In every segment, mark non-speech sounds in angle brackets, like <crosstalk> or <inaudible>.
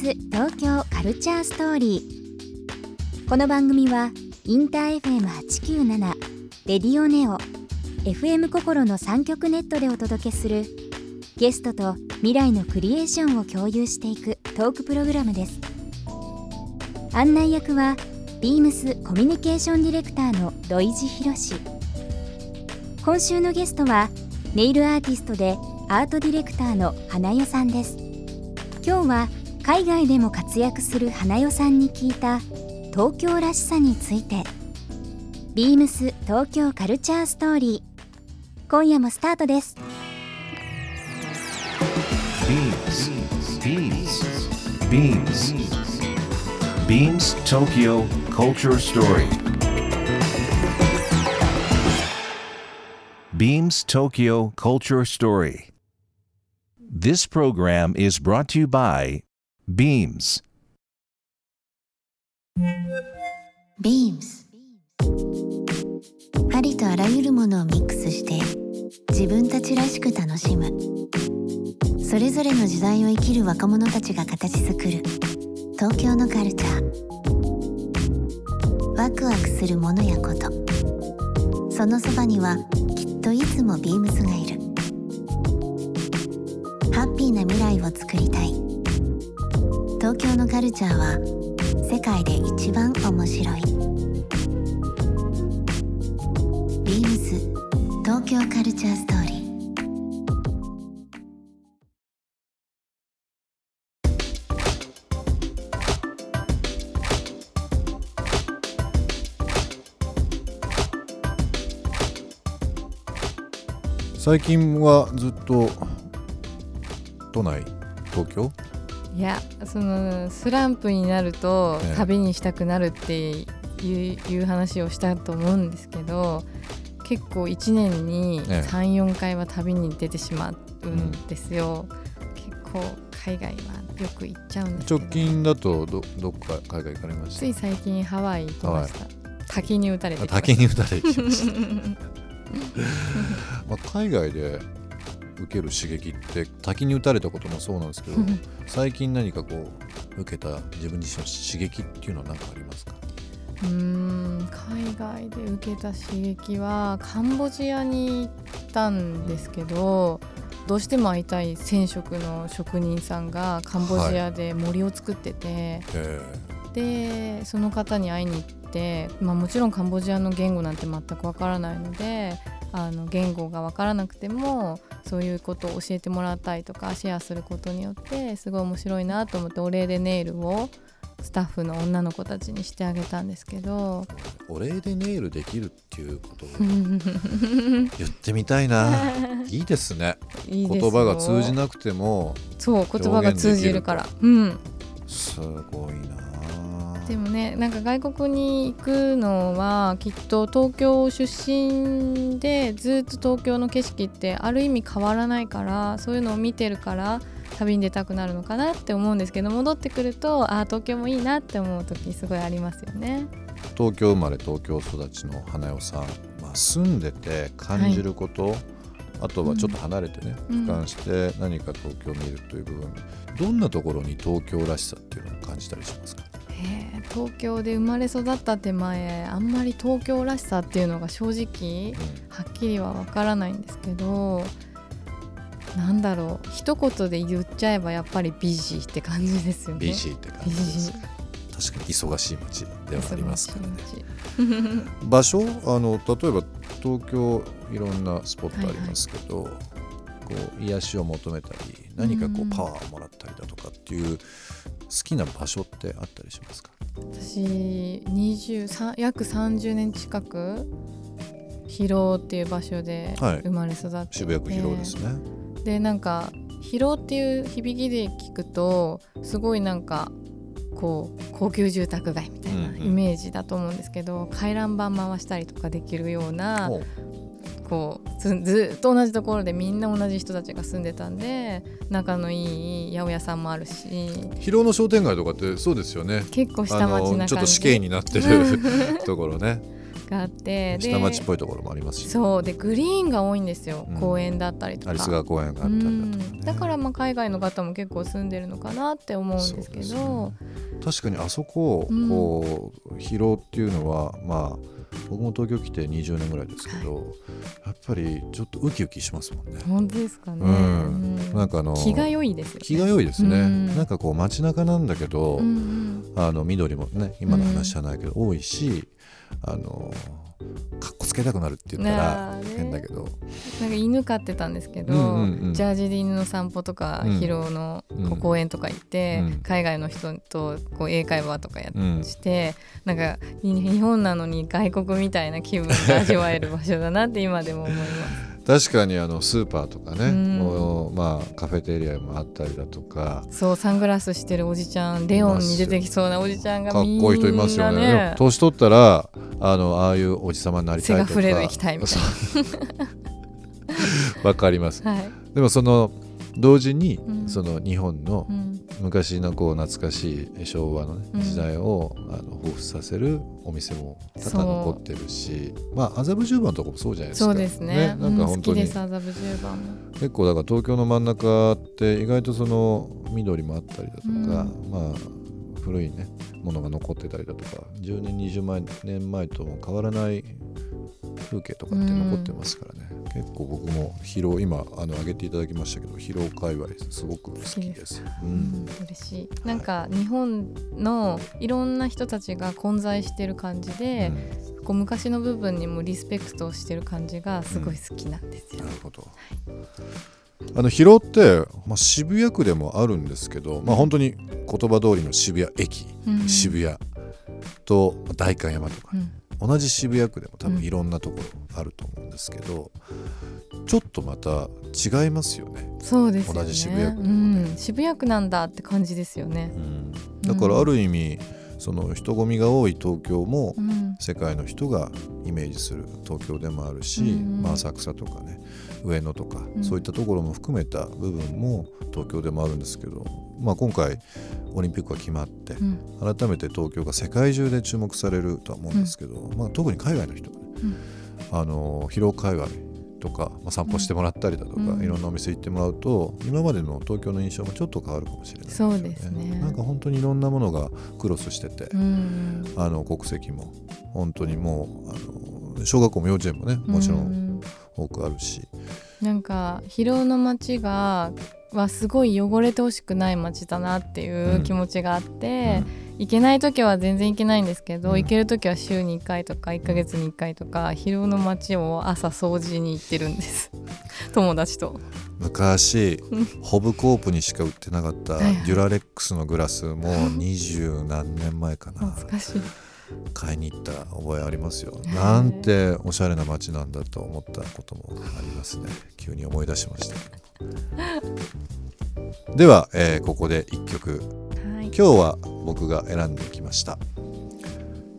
ス東京カルチャーストーリー。この番組はインター FM897 レディオネオ FM 心の3極ネットでお届けするゲストと未来のクリエーションを共有していくトークプログラムです。案内役はビームスコミュニケーションディレクターの土井博。今週のゲストはネイルアーティストでアートディレクターの花代さんです。今日は海外でも活躍する花代さんに聞いた東京らしさについて。ビームス東京カルチャーストーリー。今夜もスタートです。ビームス。ビームス。ビームス。ビームス東京カルチャーストーリー Beams Tokyo Culture Story. This program is brought to you by Beams. Beams. ありとあらゆるものをミックスして自分たちらしく楽しむ。それぞれの時代を生きる若者たちが形作る。東京のカルチャー。ワクワクするものやこと。そのそばにはきっといつもビームスがいる。ハッピーな未来を作りたい。東京のカルチャーは世界で一番面白い。ビームス東京カルチャーストーリー。最近はずっと都内東京？いやそのスランプになるとええ。旅にしたくなるっていういう話をしたと思うんですけど結構1年にええ。34回は旅に出てしまうんですよ、結構海外はよく行っちゃうんですけど。直近だとどどっか海外行かれましつい最近ハワイ行きました。滝に打たれてたきました。滝に打たれてきました、<laughs> まあ、海外で受ける刺激って滝に打たれたこともそうなんですけど最近何かこう受けた自分自身の刺激っていうのは何かありますか？うーん海外で受けた刺激はカンボジアに行ったんですけどどうしても会いたい染色の職人さんがカンボジアで森を作ってて、えでその方に会いに行って、まあ、もちろんカンボジアの言語なんて全くわからないのであの言語がわからなくてもそういうことを教えてもらったりとかシェアすることによってすごい面白いなと思ってお礼でネイルをスタッフの女の子たちにしてあげたんですけど。ーお礼でネイルできるっていうこと？を <laughs> 言ってみたいな。いいですね。言葉が通じなくてもそう言葉が通じるから。うん。すごいなでもねなんか外国に行くのはきっと東京出身でずっと東京の景色ってある意味変わらないからそういうのを見てるから旅に出たくなるのかなって思うんですけど戻ってくるとああ東京もいいなって思う時すごいありますよね。東京生まれ東京育ちの花代さん、まあ、住んでて感じること、あとはちょっと離れてね、うん。俯瞰して何か東京を見るという部分どんなところに東京らしさっていうのを感じたりしますか？へえ東京で生まれ育った手前あんまり東京らしさっていうのが正直はっきりはわからないんですけどなんだろう。一言で言っちゃえばやっぱりビジーって感じですよね。ビジーって感じです確かに忙しい街ではありますからね。場所あの例えば東京いろんなスポットありますけど、こう癒しを求めたり何かこううん。パワーもらったりだとかっていう好きな場所ってあったりしますか？私23約30年近く広尾っていう場所ではい。生まれ育ってて、渋谷区広尾ですね。でなんか広尾っていう響きで聞くとすごいなんかこう高級住宅街みたいなイメージだと思うんですけど、回覧板回したりとかできるようなこうずずっと同じところでみんな同じ人たちが住んでたんで仲のいい八百屋さんもあるし。広尾の商店街とかってそうですよね。結構下町な感じ。ちょっと死刑になってる <laughs> ところね。があってで下町っぽいところもありますし、そうでグリーンが多いんですよ、うん。公園だったりとか。アリス川公園があったりだとか、ね。うん。だからまあ海外の方も結構住んでるのかなって思うんですけど。確かにあそこうんこう疲労っていうのはまあ僕も東京来て20年ぐらいですけど、やっぱりちょっとウキウキしますもんね。本当ですかね、うん。うん。なんかあの気が良いですよね。気が良いですね、うん。なんかこう街中なんだけど、うんうん。あの緑もね今の話じゃないけど、多いしあのかっこつけたくなるって言ったら変だけど、なんか犬飼ってたんですけど、うんうんうん。ジャージで犬の散歩とか、うん広尾のこう公園とか行って、うん。海外の人とこう英会話とかやっうん。して、なんかに日本なのに外国みたいな気分が味わえる場所だなって今でも思います。<laughs> 確かにあのスーパーとかね、うん。まあカフェテリアもあったりだとか。そうサングラスしてるおじちゃんレオンに出てきそうなおじちゃんがかっみんなこいい人いますよね。年取ったらあのああいうおじさまになりたいとか。背がフレード行きたいみたい <laughs> わかります。な。はい。でもその同時に、うん。その日本のうん。昔のこう懐かしい昭和の、ねうん。時代をあの彷彿させるお店も多々残ってるしまあ麻布十番のとこもそうじゃないですか。そうですね。なんか本当に。です麻布十番も。結構だから東京の真ん中って意外とその緑もあったりだとか、うん。まあ古いねものが残ってたりだとか10年20年前とも変わらない風景とかって残ってますからね、結構僕も疲労今あの上げていただきましたけど疲労界隈すごく好きです。ううんん、嬉しいなんか日本のいろんな人たちが混在してる感じで、こう昔の部分にもリスペクトをしてる感じがすごい好きなんですよ。なるほど。あの広尾って、まあ、渋谷区でもあるんですけど、まあ、本当に言葉通りの渋谷駅、うん。渋谷と代官山とか、うん。同じ渋谷区でも多うん。分いろんなところあると思うんですけど、ちょっとまた違いますよね。そうですよね。同じ渋谷区うん、渋谷区なんだって感じですよね。だからある意味その人混みが多い東京もうん。世界の人がイメージする東京でもあるし、うんまあ、浅草とかね上野とか、うん。そういったところも含めた部分も東京でもあるんですけど、まあ、今回オリンピックが決まってうん。改めて東京が世界中で注目されるとは思うんですけど、まあ、特に海外の人がね、うん。あの広尾海外とか、まあ、散歩してもらったりだとか、うん。いろんなお店行ってもらうと今までの東京の印象もちょっと変わるかもしれないですよそうですね。なんか本当にいろんなものがクロスしてて、うん。あの国籍も本当にもうあの小学校も幼稚園もねもちろうんん多くあるし、なんか広尾の街がはすごい汚れてほしくない街だなっていう気持ちがあって、行けない時は全然行けないんですけど、うん。行ける時は週に1回とか1ヶ月に1回とか広尾の街を朝掃除に行ってるんです。<laughs> 友達と。昔うん。ホブコープにしか売ってなかったデュラレックスのグラスも <laughs> 二十何年前かな。懐かしい。買いに行った覚えありますよ。なんておしゃれな街なんだと思ったこともありますね。急に思い出しました。では、えーここで一曲。はい今日は僕が選んできました、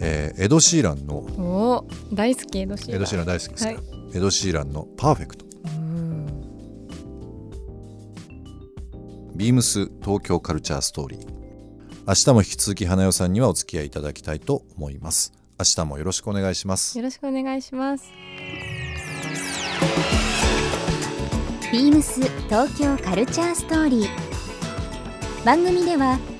えーエド・シーランのおー大好きエドシーラン。エド・シーラン大好きですか、はい。エド・シーランの「パーフェクト」うん。ビームス東京カルチャーストーリー。明日も引き続き花代さんにはお付き合いいただきたいと思います。明日もよろしくお願いします。よろしくお願いします。ビームス東京カルチャーストーリー。番組では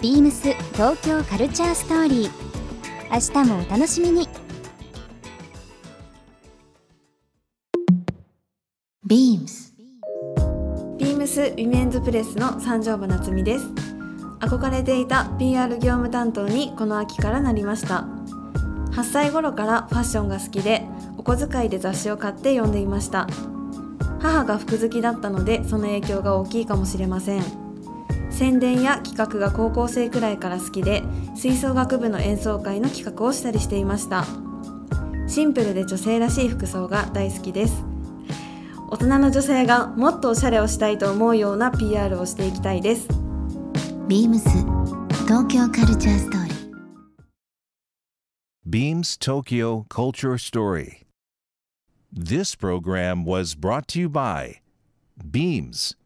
ビームス東京カルチャーストーリー。明日もお楽しみに。ビームス。ビームスウィメンズプレスの三条部夏美です。憧れていた PR 業務担当にこの秋からなりました。8歳頃からファッションが好きでお小遣いで雑誌を買って読んでいました。母が服好きだったのでその影響が大きいかもしれません。宣伝や企画が高校生くらいから好きで吹奏楽部の演奏会の企画をしたりしていましたシンプルで女性らしい服装が大好きです大人の女性がもっとおしゃれをしたいと思うような PR をしていきたいですビームス東京カルチャーストーリー Beams Tokyo Culture Story. This program was brought to you by Beams.